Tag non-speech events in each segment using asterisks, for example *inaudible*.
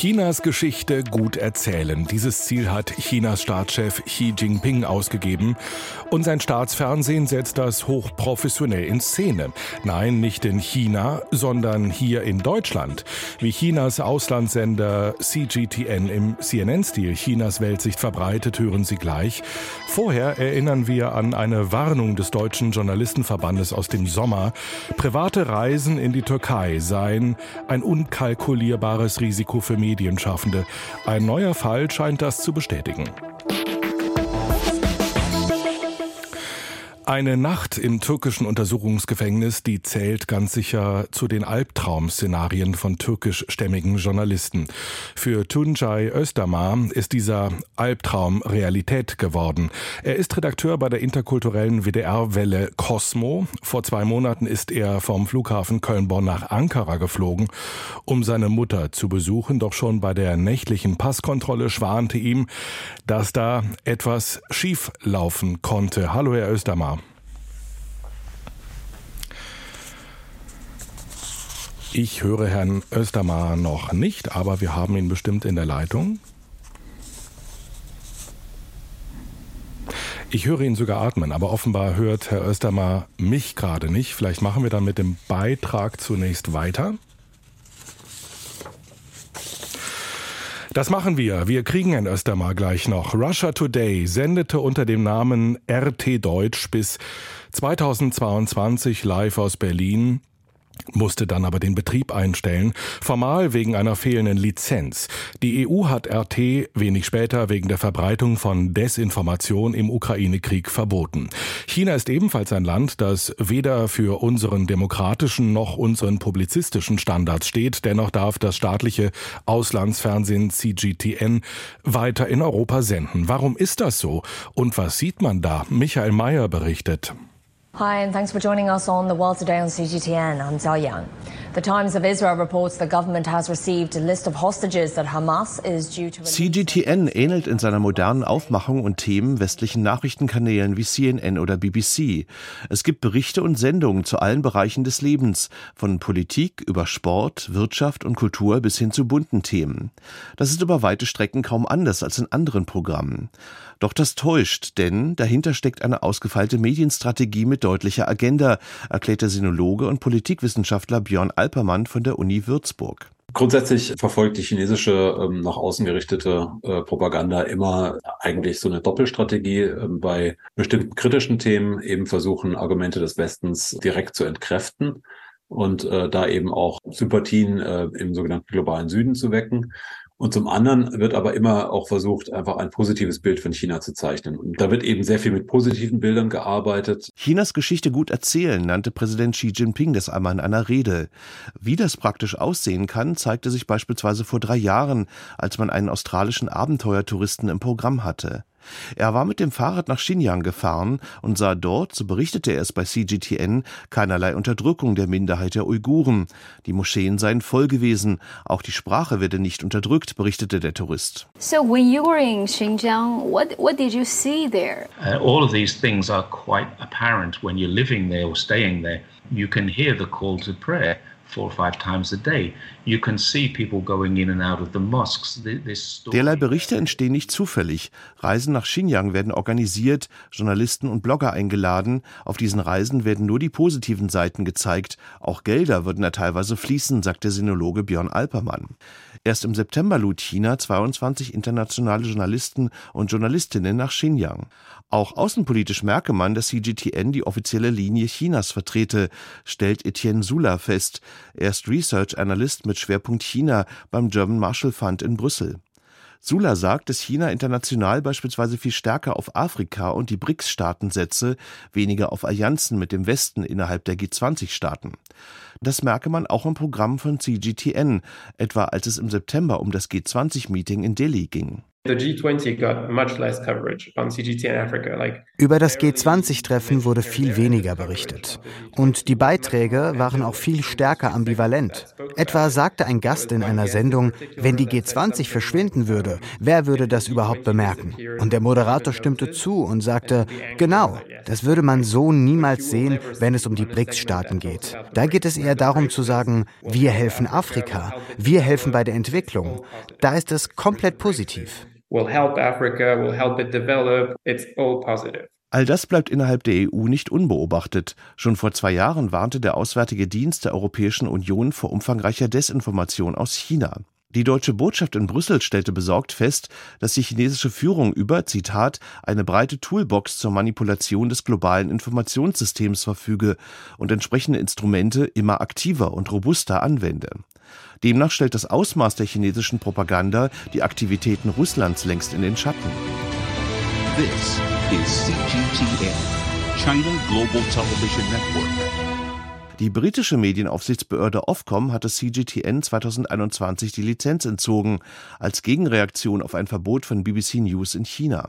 Chinas Geschichte gut erzählen. Dieses Ziel hat Chinas Staatschef Xi Jinping ausgegeben. Und sein Staatsfernsehen setzt das hochprofessionell in Szene. Nein, nicht in China, sondern hier in Deutschland. Wie Chinas Auslandssender CGTN im CNN-Stil Chinas Weltsicht verbreitet, hören Sie gleich. Vorher erinnern wir an eine Warnung des Deutschen Journalistenverbandes aus dem Sommer. Private Reisen in die Türkei seien ein unkalkulierbares Risiko für Medien Medienschaffende. Ein neuer Fall scheint das zu bestätigen. Eine Nacht im türkischen Untersuchungsgefängnis, die zählt ganz sicher zu den Albtraum-Szenarien von türkischstämmigen Journalisten. Für Tuncay Özdamar ist dieser Albtraum Realität geworden. Er ist Redakteur bei der interkulturellen WDR-Welle Cosmo. Vor zwei Monaten ist er vom Flughafen Köln-Bonn nach Ankara geflogen, um seine Mutter zu besuchen. Doch schon bei der nächtlichen Passkontrolle schwante ihm, dass da etwas schief laufen konnte. Hallo, Herr Özdamar. Ich höre Herrn Östermar noch nicht, aber wir haben ihn bestimmt in der Leitung. Ich höre ihn sogar atmen, aber offenbar hört Herr Östermar mich gerade nicht. Vielleicht machen wir dann mit dem Beitrag zunächst weiter. Das machen wir. Wir kriegen Herrn Östermar gleich noch. Russia Today sendete unter dem Namen RT Deutsch bis 2022 live aus Berlin musste dann aber den Betrieb einstellen, formal wegen einer fehlenden Lizenz. Die EU hat RT wenig später wegen der Verbreitung von Desinformation im Ukraine-Krieg verboten. China ist ebenfalls ein Land, das weder für unseren demokratischen noch unseren publizistischen Standards steht. Dennoch darf das staatliche Auslandsfernsehen CGTN weiter in Europa senden. Warum ist das so? Und was sieht man da? Michael Mayer berichtet. Hi, and thanks for joining us on The World Today on CGTN. I'm Zhao Yang. The Times of Israel reports the government has received a list of hostages that Hamas is due to CGTN ähnelt in seiner modernen Aufmachung und Themen westlichen Nachrichtenkanälen wie CNN oder BBC. Es gibt Berichte und Sendungen zu allen Bereichen des Lebens, von Politik über Sport, Wirtschaft und Kultur bis hin zu bunten Themen. Das ist über weite Strecken kaum anders als in anderen Programmen. Doch das täuscht, denn dahinter steckt eine ausgefeilte Medienstrategie mit deutlicher Agenda, erklärt der Sinologe und Politikwissenschaftler Björn Alpermann von der Uni Würzburg. Grundsätzlich verfolgt die chinesische ähm, nach außen gerichtete äh, Propaganda immer eigentlich so eine Doppelstrategie äh, bei bestimmten kritischen Themen eben versuchen Argumente des Westens direkt zu entkräften und äh, da eben auch Sympathien äh, im sogenannten globalen Süden zu wecken. Und zum anderen wird aber immer auch versucht, einfach ein positives Bild von China zu zeichnen. Und da wird eben sehr viel mit positiven Bildern gearbeitet. Chinas Geschichte gut erzählen, nannte Präsident Xi Jinping das einmal in einer Rede. Wie das praktisch aussehen kann, zeigte sich beispielsweise vor drei Jahren, als man einen australischen Abenteuertouristen im Programm hatte. Er war mit dem Fahrrad nach Xinjiang gefahren und sah dort, so berichtete er es bei CGTN, keinerlei Unterdrückung der Minderheit der Uiguren. Die Moscheen seien voll gewesen, auch die Sprache werde nicht unterdrückt, berichtete der Tourist. So when you were in Xinjiang, what what did you see there? Uh, all of these things are quite apparent when you're living there or staying there. You can hear the call to prayer four or five times a day. You can see people going in and out of the mosques. Derlei Berichte entstehen nicht zufällig. Reisen nach Xinjiang werden organisiert, Journalisten und Blogger eingeladen. Auf diesen Reisen werden nur die positiven Seiten gezeigt. Auch Gelder würden da teilweise fließen, sagt der Sinologe Björn Alpermann. Erst im September lud China 22 internationale Journalisten und Journalistinnen nach Xinjiang. Auch außenpolitisch merke man, dass CGTN die offizielle Linie Chinas vertrete, stellt Etienne Sula fest. Er ist Research Analyst mit Schwerpunkt China beim German Marshall Fund in Brüssel. Sula sagt, dass China international beispielsweise viel stärker auf Afrika und die BRICS-Staaten setze, weniger auf Allianzen mit dem Westen innerhalb der G20-Staaten. Das merke man auch im Programm von CGTN, etwa als es im September um das G20-Meeting in Delhi ging. Über das G20-Treffen wurde viel weniger berichtet. Und die Beiträge waren auch viel stärker ambivalent. Etwa sagte ein Gast in einer Sendung, wenn die G20 verschwinden würde, wer würde das überhaupt bemerken? Und der Moderator stimmte zu und sagte, genau, das würde man so niemals sehen, wenn es um die BRICS-Staaten geht. Da geht es eher darum zu sagen, wir helfen Afrika, wir helfen bei der Entwicklung. Da ist es komplett positiv will help Africa, will help it develop. It's all positive. All das bleibt innerhalb der EU nicht unbeobachtet. Schon vor zwei Jahren warnte der Auswärtige Dienst der Europäischen Union vor umfangreicher Desinformation aus China. Die deutsche Botschaft in Brüssel stellte besorgt fest, dass die chinesische Führung über, Zitat, eine breite Toolbox zur Manipulation des globalen Informationssystems verfüge und entsprechende Instrumente immer aktiver und robuster anwende. Demnach stellt das Ausmaß der chinesischen Propaganda die Aktivitäten Russlands längst in den Schatten. This is CGTN, China Global Television Network. Die britische Medienaufsichtsbehörde Ofcom hatte CGTN 2021 die Lizenz entzogen, als Gegenreaktion auf ein Verbot von BBC News in China.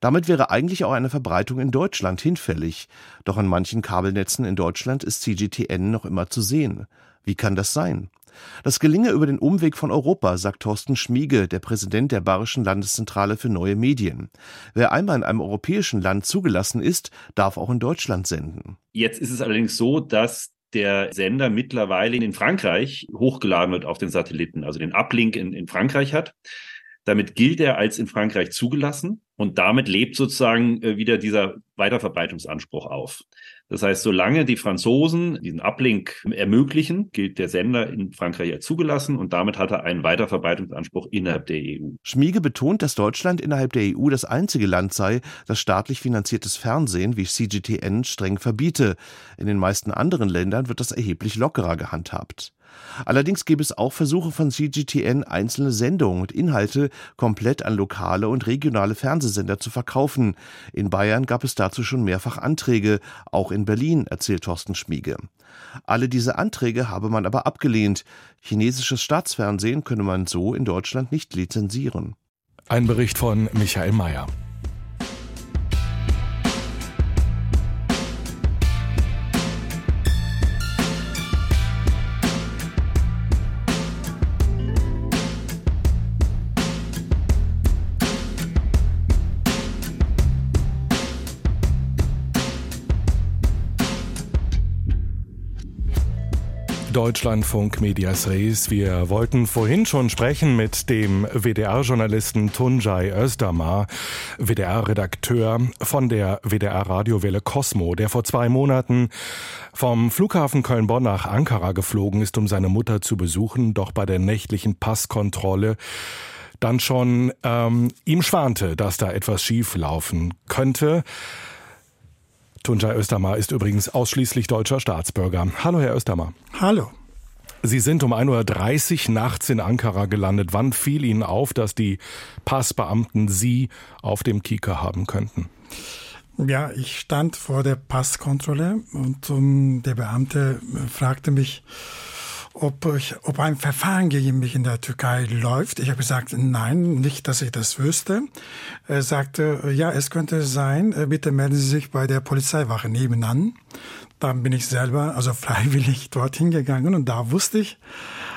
Damit wäre eigentlich auch eine Verbreitung in Deutschland hinfällig, doch an manchen Kabelnetzen in Deutschland ist CGTN noch immer zu sehen. Wie kann das sein? Das gelinge über den Umweg von Europa, sagt Thorsten Schmiege, der Präsident der Bayerischen Landeszentrale für neue Medien. Wer einmal in einem europäischen Land zugelassen ist, darf auch in Deutschland senden. Jetzt ist es allerdings so, dass der Sender mittlerweile in Frankreich hochgeladen wird auf den Satelliten, also den Uplink in, in Frankreich hat. Damit gilt er als in Frankreich zugelassen und damit lebt sozusagen äh, wieder dieser Weiterverbreitungsanspruch auf. Das heißt, solange die Franzosen diesen Uplink ermöglichen, gilt der Sender in Frankreich als zugelassen und damit hat er einen Weiterverbreitungsanspruch innerhalb der EU. Schmiege betont, dass Deutschland innerhalb der EU das einzige Land sei, das staatlich finanziertes Fernsehen wie CGTN streng verbiete. In den meisten anderen Ländern wird das erheblich lockerer gehandhabt. Allerdings gäbe es auch Versuche von CGTN, einzelne Sendungen und Inhalte komplett an lokale und regionale Fernsehsender zu verkaufen. In Bayern gab es dazu schon mehrfach Anträge, auch in Berlin, erzählt Thorsten Schmiege. Alle diese Anträge habe man aber abgelehnt. Chinesisches Staatsfernsehen könne man so in Deutschland nicht lizenzieren. Ein Bericht von Michael Mayer. Deutschlandfunk Medias Res. Wir wollten vorhin schon sprechen mit dem WDR-Journalisten Tunjai Özdamar, WDR-Redakteur von der WDR-Radiowelle Cosmo, der vor zwei Monaten vom Flughafen Köln-Bonn nach Ankara geflogen ist, um seine Mutter zu besuchen, doch bei der nächtlichen Passkontrolle dann schon ähm, ihm schwante, dass da etwas schief laufen könnte. Tunjai Östermar ist übrigens ausschließlich deutscher Staatsbürger. Hallo, Herr Östermar. Hallo. Sie sind um 1.30 Uhr nachts in Ankara gelandet. Wann fiel Ihnen auf, dass die Passbeamten Sie auf dem Kieker haben könnten? Ja, ich stand vor der Passkontrolle und um, der Beamte fragte mich, ob, ich, ob ein Verfahren gegen mich in der Türkei läuft. Ich habe gesagt, nein, nicht, dass ich das wüsste. Er sagte, ja, es könnte sein, äh, bitte melden Sie sich bei der Polizeiwache nebenan. Dann bin ich selber, also *laughs* freiwillig dorthin gegangen und da wusste ich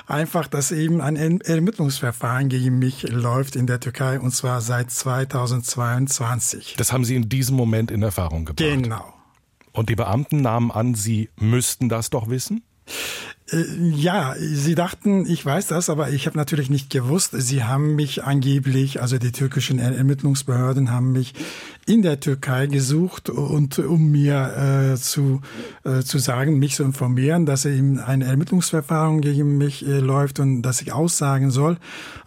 einfach, dass eben ein Ermittlungsverfahren gegen mich läuft in der Türkei und zwar seit 2022. Das haben Sie in diesem Moment in Erfahrung gebracht. Genau. Und die Beamten nahmen an, Sie müssten das doch wissen? Äh, ja, sie dachten, ich weiß das, aber ich habe natürlich nicht gewusst. Sie haben mich angeblich, also die türkischen Ermittlungsbehörden haben mich in der Türkei gesucht und um mir äh, zu, äh, zu sagen, mich zu informieren, dass eben ein Ermittlungsverfahren gegen mich äh, läuft und dass ich aussagen soll.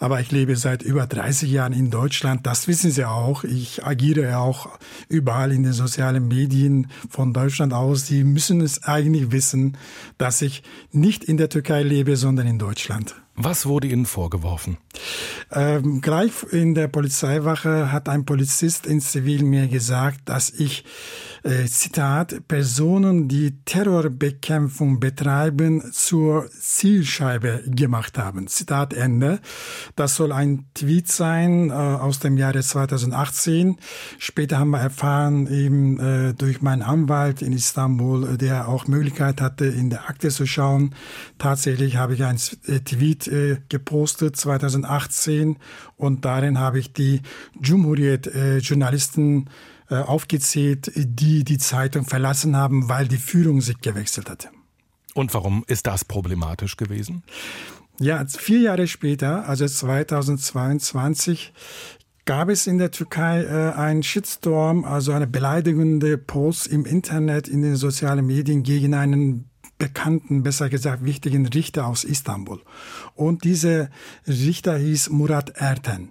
Aber ich lebe seit über 30 Jahren in Deutschland. Das wissen Sie auch. Ich agiere auch überall in den sozialen Medien von Deutschland aus. Sie müssen es eigentlich wissen, dass ich nicht nicht in der Türkei lebe, sondern in Deutschland. Was wurde Ihnen vorgeworfen? Ähm, gleich in der Polizeiwache hat ein Polizist in Zivil mir gesagt, dass ich äh, Zitat, Personen, die Terrorbekämpfung betreiben, zur Zielscheibe gemacht haben. Zitat Ende. Das soll ein Tweet sein äh, aus dem Jahre 2018. Später haben wir erfahren, eben äh, durch meinen Anwalt in Istanbul, der auch Möglichkeit hatte, in der Akte zu schauen. Tatsächlich habe ich ein äh, Tweet äh, gepostet 2018 und darin habe ich die Cumhuriyet-Journalisten äh, aufgezählt, die die Zeitung verlassen haben, weil die Führung sich gewechselt hatte. Und warum ist das problematisch gewesen? Ja, vier Jahre später, also 2022, gab es in der Türkei äh, einen Shitstorm, also eine beleidigende Post im Internet, in den sozialen Medien gegen einen bekannten, besser gesagt wichtigen Richter aus Istanbul. Und dieser Richter hieß Murat Erten.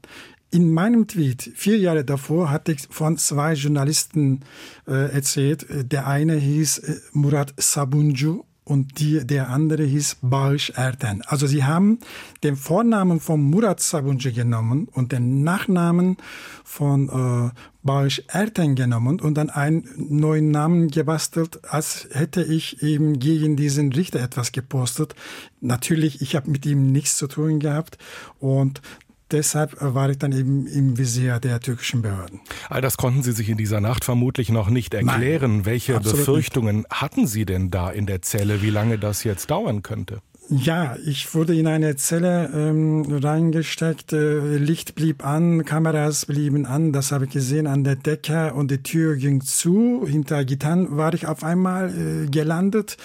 In meinem Tweet vier Jahre davor hatte ich von zwei Journalisten äh, erzählt. Der eine hieß äh, Murat Sabuncu und die, der andere hieß Bağış Erten. Also sie haben den Vornamen von Murat Sabuncu genommen und den Nachnamen von äh, Bağış Erten genommen und dann einen neuen Namen gebastelt, als hätte ich eben gegen diesen Richter etwas gepostet. Natürlich, ich habe mit ihm nichts zu tun gehabt und deshalb war ich dann eben im Visier der türkischen Behörden. All das konnten Sie sich in dieser Nacht vermutlich noch nicht erklären. Nein, Welche Befürchtungen nicht. hatten Sie denn da in der Zelle, wie lange das jetzt dauern könnte? Ja, ich wurde in eine Zelle ähm, reingesteckt, äh, Licht blieb an, Kameras blieben an, das habe ich gesehen an der Decke und die Tür ging zu. Hinter Gitarren war ich auf einmal äh, gelandet.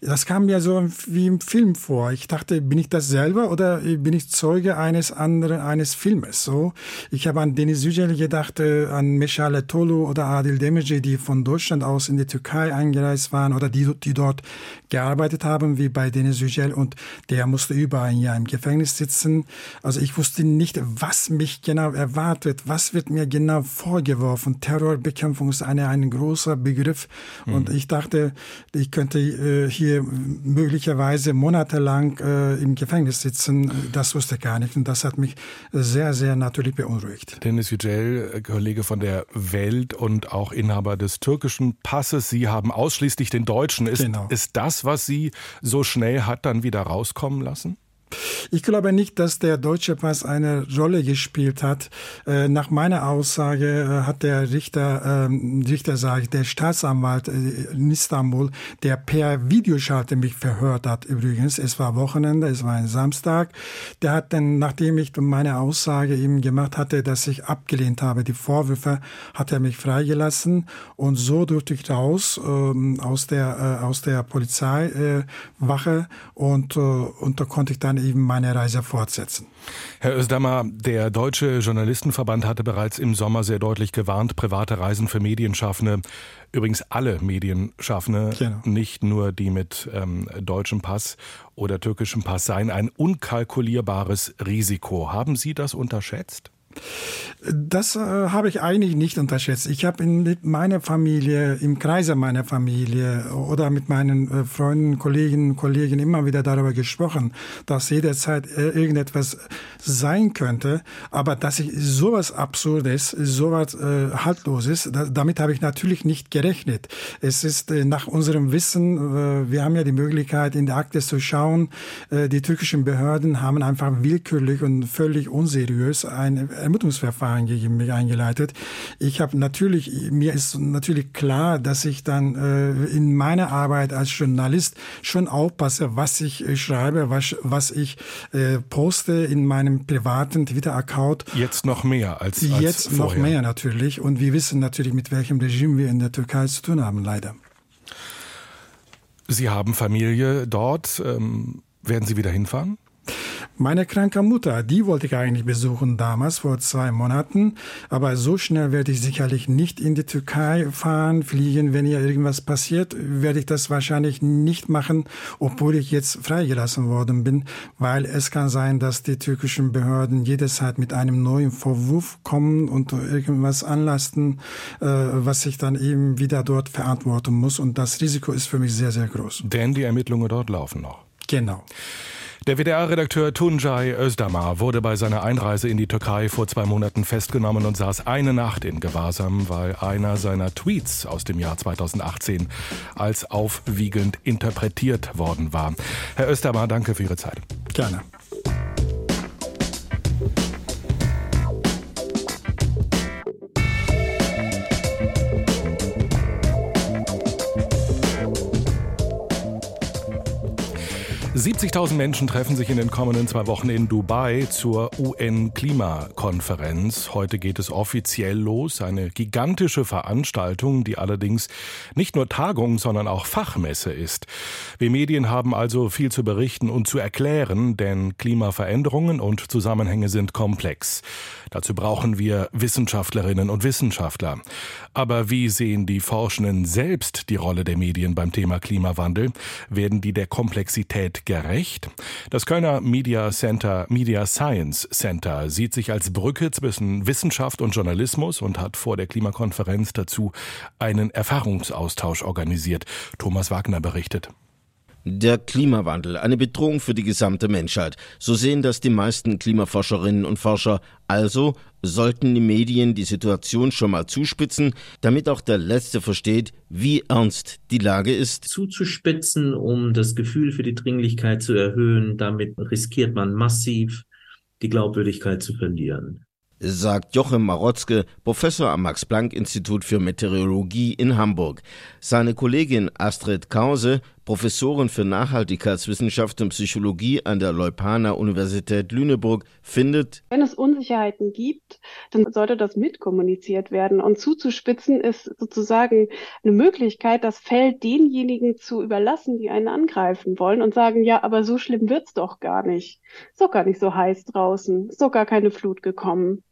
Das kam mir so wie im Film vor. Ich dachte, bin ich das selber oder bin ich Zeuge eines anderen, eines Filmes? So, ich habe an Deniz Yücel gedacht, äh, an Meşale Tolu oder Adil Demirci, die von Deutschland aus in die Türkei eingereist waren oder die, die dort gearbeitet haben, wie bei Deniz Yücel und der musste über ein Jahr im Gefängnis sitzen. Also ich wusste nicht, was mich genau erwartet, was wird mir genau vorgeworfen. Terrorbekämpfung ist eine, ein großer Begriff mhm. und ich dachte, ich könnte äh, hier möglicherweise monatelang äh, im Gefängnis sitzen. Das wusste ich gar nicht und das hat mich sehr, sehr natürlich beunruhigt. Dennis Yücel, Kollege von der Welt und auch Inhaber des türkischen Passes. Sie haben ausschließlich den deutschen. Ist, genau. ist das, was Sie so schnell hat dann wieder rauskommen lassen? Ich glaube nicht, dass der deutsche Pass eine Rolle gespielt hat. Äh, nach meiner Aussage äh, hat der Richter, ähm, Richter sage der Staatsanwalt äh, in Istanbul, der per Videoschalte mich verhört hat übrigens, es war Wochenende, es war ein Samstag, der hat dann, nachdem ich meine Aussage ihm gemacht hatte, dass ich abgelehnt habe, die Vorwürfe, hat er mich freigelassen. Und so durfte ich raus ähm, aus der, aus der Polizeiwache. Und, und da konnte ich dann eben meine Reise fortsetzen. Herr Özdammer, der Deutsche Journalistenverband hatte bereits im Sommer sehr deutlich gewarnt, private Reisen für Medienschaffende, übrigens alle Medienschaffende, genau. nicht nur die mit ähm, deutschem Pass oder türkischem Pass, seien ein unkalkulierbares Risiko. Haben Sie das unterschätzt? Das äh, habe ich eigentlich nicht unterschätzt. Ich habe mit meiner Familie, im Kreise meiner Familie oder mit meinen äh, Freunden, Kollegen, Kollegen immer wieder darüber gesprochen, dass jederzeit äh, irgendetwas sein könnte, aber dass ich sowas Absurdes, sowas äh, Haltloses, da, damit habe ich natürlich nicht gerechnet. Es ist äh, nach unserem Wissen, äh, wir haben ja die Möglichkeit, in der Akte zu schauen, äh, die türkischen Behörden haben einfach willkürlich und völlig unseriös ein Ermittlungsverfahren gegen mich eingeleitet. Ich habe natürlich, mir ist natürlich klar, dass ich dann äh, in meiner Arbeit als Journalist schon aufpasse, was ich äh, schreibe, was, was ich äh, poste in meinem privaten Twitter-Account. Jetzt noch mehr als, als Jetzt vorher. noch mehr natürlich. Und wir wissen natürlich, mit welchem Regime wir in der Türkei zu tun haben, leider. Sie haben Familie dort. Ähm, werden Sie wieder hinfahren? Meine kranke Mutter, die wollte ich eigentlich besuchen damals, vor zwei Monaten. Aber so schnell werde ich sicherlich nicht in die Türkei fahren, fliegen. Wenn ihr irgendwas passiert, werde ich das wahrscheinlich nicht machen, obwohl ich jetzt freigelassen worden bin, weil es kann sein, dass die türkischen Behörden jederzeit mit einem neuen Vorwurf kommen und irgendwas anlasten, äh, was ich dann eben wieder dort verantworten muss. Und das Risiko ist für mich sehr, sehr groß. Denn die Ermittlungen dort laufen noch. Genau. Der WDR-Redakteur Tuncay Özdamar wurde bei seiner Einreise in die Türkei vor zwei Monaten festgenommen und saß eine Nacht in Gewahrsam, weil einer seiner Tweets aus dem Jahr 2018 als aufwiegend interpretiert worden war. Herr Özdamar, danke für Ihre Zeit. Gerne. 70.000 Menschen treffen sich in den kommenden zwei Wochen in Dubai zur UN-Klimakonferenz. Heute geht es offiziell los. Eine gigantische Veranstaltung, die allerdings nicht nur Tagung, sondern auch Fachmesse ist. Wir Medien haben also viel zu berichten und zu erklären, denn Klimaveränderungen und Zusammenhänge sind komplex. Dazu brauchen wir Wissenschaftlerinnen und Wissenschaftler. Aber wie sehen die Forschenden selbst die Rolle der Medien beim Thema Klimawandel? Werden die der Komplexität gerecht? Das Kölner Media Center, Media Science Center sieht sich als Brücke zwischen Wissenschaft und Journalismus und hat vor der Klimakonferenz dazu einen Erfahrungsaustausch organisiert. Thomas Wagner berichtet. Der Klimawandel, eine Bedrohung für die gesamte Menschheit. So sehen das die meisten Klimaforscherinnen und Forscher. Also sollten die Medien die Situation schon mal zuspitzen, damit auch der Letzte versteht, wie ernst die Lage ist. Zuzuspitzen, um das Gefühl für die Dringlichkeit zu erhöhen, damit riskiert man massiv die Glaubwürdigkeit zu verlieren sagt Jochem Marotzke, Professor am Max-Planck-Institut für Meteorologie in Hamburg. Seine Kollegin Astrid Krause Professorin für Nachhaltigkeitswissenschaft und Psychologie an der Leuphana Universität Lüneburg, findet, wenn es Unsicherheiten gibt, dann sollte das mitkommuniziert werden. Und zuzuspitzen ist sozusagen eine Möglichkeit, das Feld denjenigen zu überlassen, die einen angreifen wollen und sagen, ja, aber so schlimm wird's doch gar nicht. Ist doch gar nicht so heiß draußen. Ist doch gar keine Flut gekommen.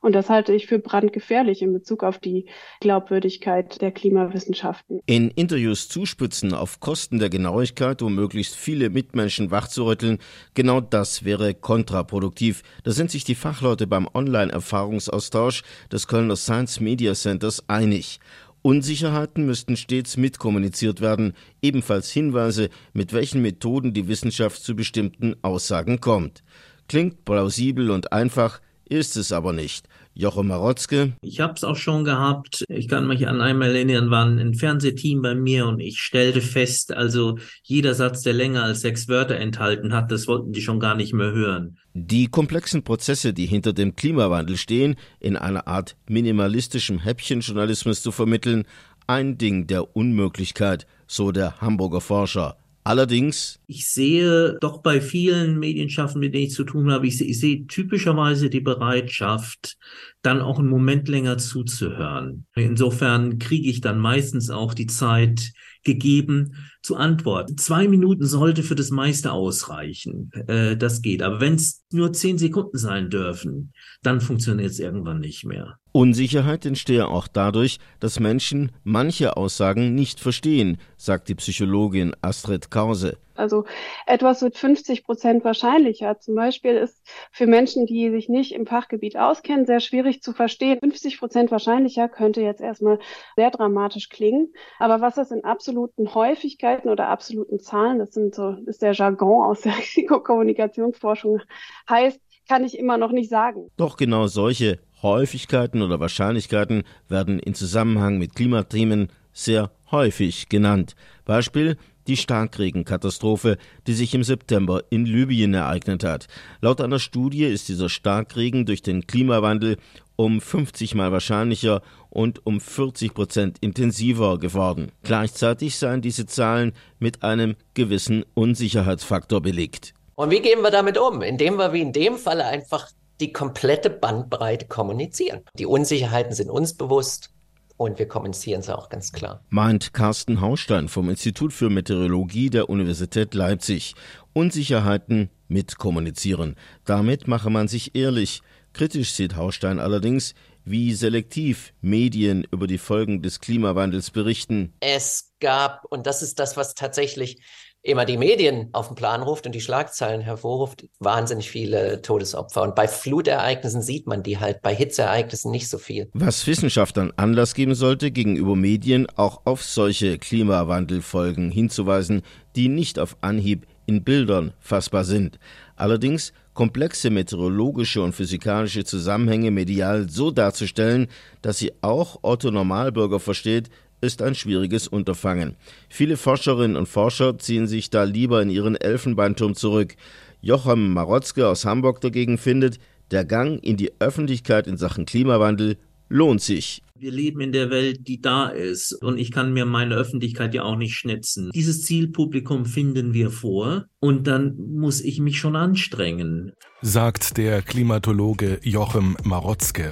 Und das halte ich für brandgefährlich in Bezug auf die Glaubwürdigkeit der Klimawissenschaften. In Interviews zuspitzen auf Kosten der Genauigkeit, um möglichst viele Mitmenschen wachzurütteln, genau das wäre kontraproduktiv. Da sind sich die Fachleute beim Online-Erfahrungsaustausch des Kölner Science Media Centers einig. Unsicherheiten müssten stets mitkommuniziert werden, ebenfalls Hinweise, mit welchen Methoden die Wissenschaft zu bestimmten Aussagen kommt. Klingt plausibel und einfach, ist es aber nicht. Jochen Marotzke. Ich habe es auch schon gehabt. Ich kann mich an einmal erinnern, war ein Fernsehteam bei mir und ich stellte fest, also jeder Satz, der länger als sechs Wörter enthalten hat, das wollten die schon gar nicht mehr hören. Die komplexen Prozesse, die hinter dem Klimawandel stehen, in einer Art minimalistischem Häppchenjournalismus zu vermitteln, ein Ding der Unmöglichkeit, so der Hamburger Forscher. Allerdings. Ich sehe doch bei vielen Medienschaffenden, mit denen ich zu tun habe, ich sehe, ich sehe typischerweise die Bereitschaft, dann auch einen Moment länger zuzuhören. Insofern kriege ich dann meistens auch die Zeit gegeben zu antworten. Zwei Minuten sollte für das meiste ausreichen. Äh, das geht. Aber wenn es nur zehn Sekunden sein dürfen, dann funktioniert es irgendwann nicht mehr. Unsicherheit entstehe auch dadurch, dass Menschen manche Aussagen nicht verstehen, sagt die Psychologin Astrid Krause. Also etwas wird 50 Prozent wahrscheinlicher. Zum Beispiel ist für Menschen, die sich nicht im Fachgebiet auskennen, sehr schwierig zu verstehen. 50 Prozent wahrscheinlicher könnte jetzt erstmal sehr dramatisch klingen. Aber was das in absoluten Häufigkeiten oder absoluten Zahlen, das sind so, ist der Jargon aus der *laughs* Risikokommunikationsforschung heißt, kann ich immer noch nicht sagen. Doch genau solche Häufigkeiten oder Wahrscheinlichkeiten werden in Zusammenhang mit Klimathemen sehr häufig genannt. Beispiel die Starkregenkatastrophe, die sich im September in Libyen ereignet hat. Laut einer Studie ist dieser Starkregen durch den Klimawandel um 50 mal wahrscheinlicher und um 40 Prozent intensiver geworden. Gleichzeitig seien diese Zahlen mit einem gewissen Unsicherheitsfaktor belegt. Und wie gehen wir damit um? Indem wir wie in dem Falle einfach die komplette Bandbreite kommunizieren. Die Unsicherheiten sind uns bewusst und wir kommunizieren sie auch ganz klar. Meint Carsten Haustein vom Institut für Meteorologie der Universität Leipzig. Unsicherheiten mit kommunizieren. Damit mache man sich ehrlich. Kritisch sieht Haustein allerdings, wie selektiv Medien über die Folgen des Klimawandels berichten. Es gab, und das ist das, was tatsächlich immer die Medien auf den Plan ruft und die Schlagzeilen hervorruft, wahnsinnig viele Todesopfer. Und bei Flutereignissen sieht man die halt, bei Hitzeereignissen nicht so viel. Was Wissenschaftlern Anlass geben sollte, gegenüber Medien auch auf solche Klimawandelfolgen hinzuweisen, die nicht auf Anhieb in Bildern fassbar sind. Allerdings komplexe meteorologische und physikalische Zusammenhänge medial so darzustellen, dass sie auch Otto Normalbürger versteht, ist ein schwieriges Unterfangen. Viele Forscherinnen und Forscher ziehen sich da lieber in ihren Elfenbeinturm zurück. Jochem Marotzke aus Hamburg dagegen findet, der Gang in die Öffentlichkeit in Sachen Klimawandel lohnt sich. Wir leben in der Welt, die da ist. Und ich kann mir meine Öffentlichkeit ja auch nicht schnitzen. Dieses Zielpublikum finden wir vor. Und dann muss ich mich schon anstrengen. Sagt der Klimatologe Jochem Marotzke.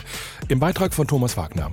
Im Beitrag von Thomas Wagner.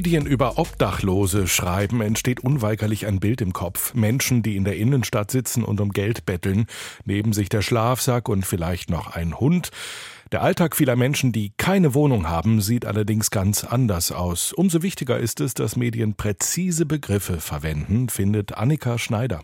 Medien über Obdachlose schreiben, entsteht unweigerlich ein Bild im Kopf. Menschen, die in der Innenstadt sitzen und um Geld betteln, neben sich der Schlafsack und vielleicht noch ein Hund. Der Alltag vieler Menschen, die keine Wohnung haben, sieht allerdings ganz anders aus. Umso wichtiger ist es, dass Medien präzise Begriffe verwenden, findet Annika Schneider.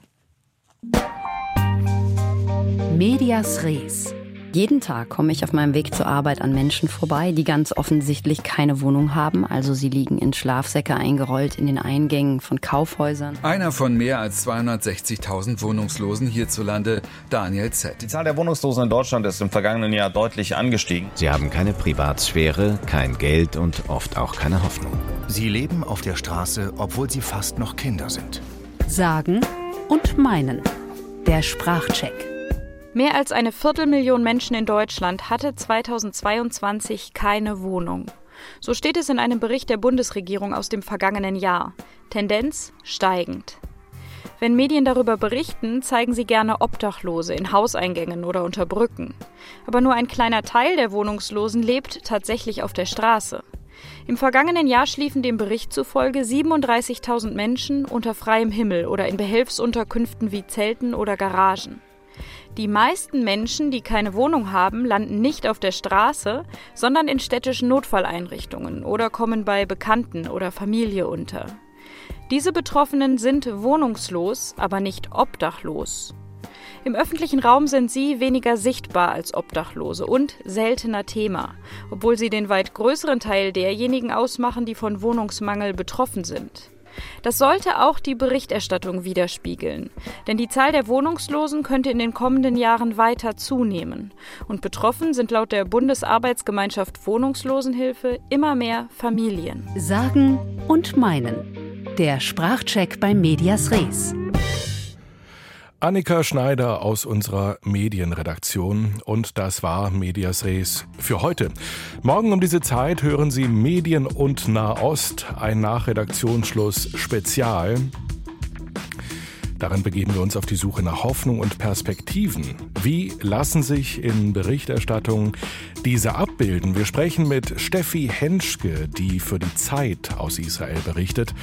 Medias Res. Jeden Tag komme ich auf meinem Weg zur Arbeit an Menschen vorbei, die ganz offensichtlich keine Wohnung haben. Also sie liegen in Schlafsäcke eingerollt in den Eingängen von Kaufhäusern. Einer von mehr als 260.000 Wohnungslosen hierzulande, Daniel Z. Die Zahl der Wohnungslosen in Deutschland ist im vergangenen Jahr deutlich angestiegen. Sie haben keine Privatsphäre, kein Geld und oft auch keine Hoffnung. Sie leben auf der Straße, obwohl sie fast noch Kinder sind. Sagen und meinen. Der Sprachcheck. Mehr als eine Viertelmillion Menschen in Deutschland hatte 2022 keine Wohnung. So steht es in einem Bericht der Bundesregierung aus dem vergangenen Jahr. Tendenz steigend. Wenn Medien darüber berichten, zeigen sie gerne Obdachlose in Hauseingängen oder unter Brücken. Aber nur ein kleiner Teil der Wohnungslosen lebt tatsächlich auf der Straße. Im vergangenen Jahr schliefen dem Bericht zufolge 37.000 Menschen unter freiem Himmel oder in Behelfsunterkünften wie Zelten oder Garagen. Die meisten Menschen, die keine Wohnung haben, landen nicht auf der Straße, sondern in städtischen Notfalleinrichtungen oder kommen bei Bekannten oder Familie unter. Diese Betroffenen sind wohnungslos, aber nicht obdachlos. Im öffentlichen Raum sind sie weniger sichtbar als Obdachlose und seltener Thema, obwohl sie den weit größeren Teil derjenigen ausmachen, die von Wohnungsmangel betroffen sind. Das sollte auch die Berichterstattung widerspiegeln, denn die Zahl der Wohnungslosen könnte in den kommenden Jahren weiter zunehmen. Und betroffen sind laut der Bundesarbeitsgemeinschaft Wohnungslosenhilfe immer mehr Familien. Sagen und meinen. Der Sprachcheck bei Medias Res. Annika Schneider aus unserer Medienredaktion und das war Medias Res für heute. Morgen um diese Zeit hören Sie Medien und Nahost, ein Nachredaktionsschluss Spezial. Darin begeben wir uns auf die Suche nach Hoffnung und Perspektiven. Wie lassen sich in Berichterstattung diese abbilden? Wir sprechen mit Steffi Henschke, die für die Zeit aus Israel berichtet,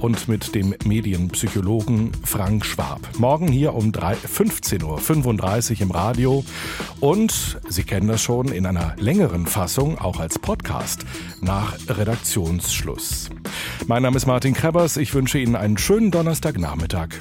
und mit dem Medienpsychologen Frank Schwab. Morgen hier um 15.35 Uhr im Radio und Sie kennen das schon in einer längeren Fassung, auch als Podcast, nach Redaktionsschluss. Mein Name ist Martin Krebers. Ich wünsche Ihnen einen schönen Donnerstagnachmittag.